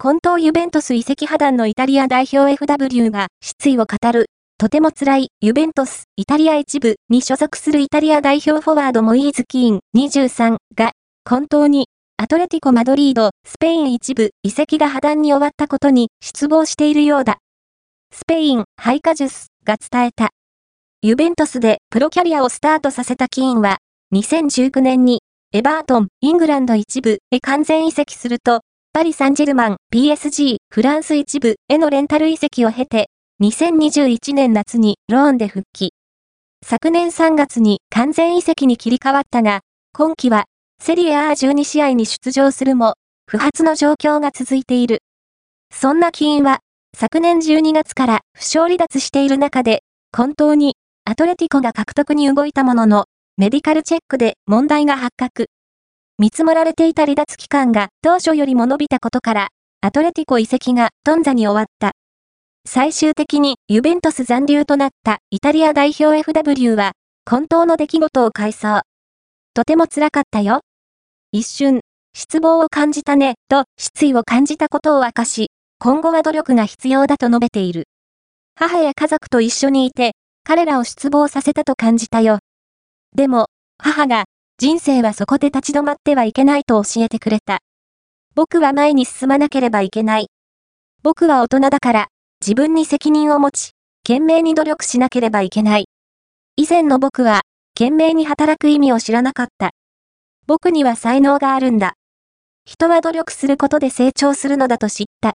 今冬ユベントス移籍破談のイタリア代表 FW が失意を語る。とても辛いユベントス、イタリア一部に所属するイタリア代表フォワードモイーズ・キーン23が、今冬にアトレティコ・マドリード、スペイン一部移籍が破談に終わったことに失望しているようだ。スペイン、ハイカジュスが伝えた。ユベントスでプロキャリアをスタートさせたキーンは、2019年にエバートン、イングランド一部へ完全移籍すると、パリ・サンジェルマン、PSG、フランス一部へのレンタル移籍を経て、2021年夏にローンで復帰。昨年3月に完全移籍に切り替わったが、今季はセリエ A12 試合に出場するも、不発の状況が続いている。そんな起因は、昨年12月から負傷離脱している中で、本当にアトレティコが獲得に動いたものの、メディカルチェックで問題が発覚。見積もられていた離脱期間が当初よりも伸びたことから、アトレティコ移籍が頓挫に終わった。最終的にユベントス残留となったイタリア代表 FW は、本当の出来事を回想。とても辛かったよ。一瞬、失望を感じたね、と失意を感じたことを明かし、今後は努力が必要だと述べている。母や家族と一緒にいて、彼らを失望させたと感じたよ。でも、母が、人生はそこで立ち止まってはいけないと教えてくれた。僕は前に進まなければいけない。僕は大人だから、自分に責任を持ち、懸命に努力しなければいけない。以前の僕は、懸命に働く意味を知らなかった。僕には才能があるんだ。人は努力することで成長するのだと知った。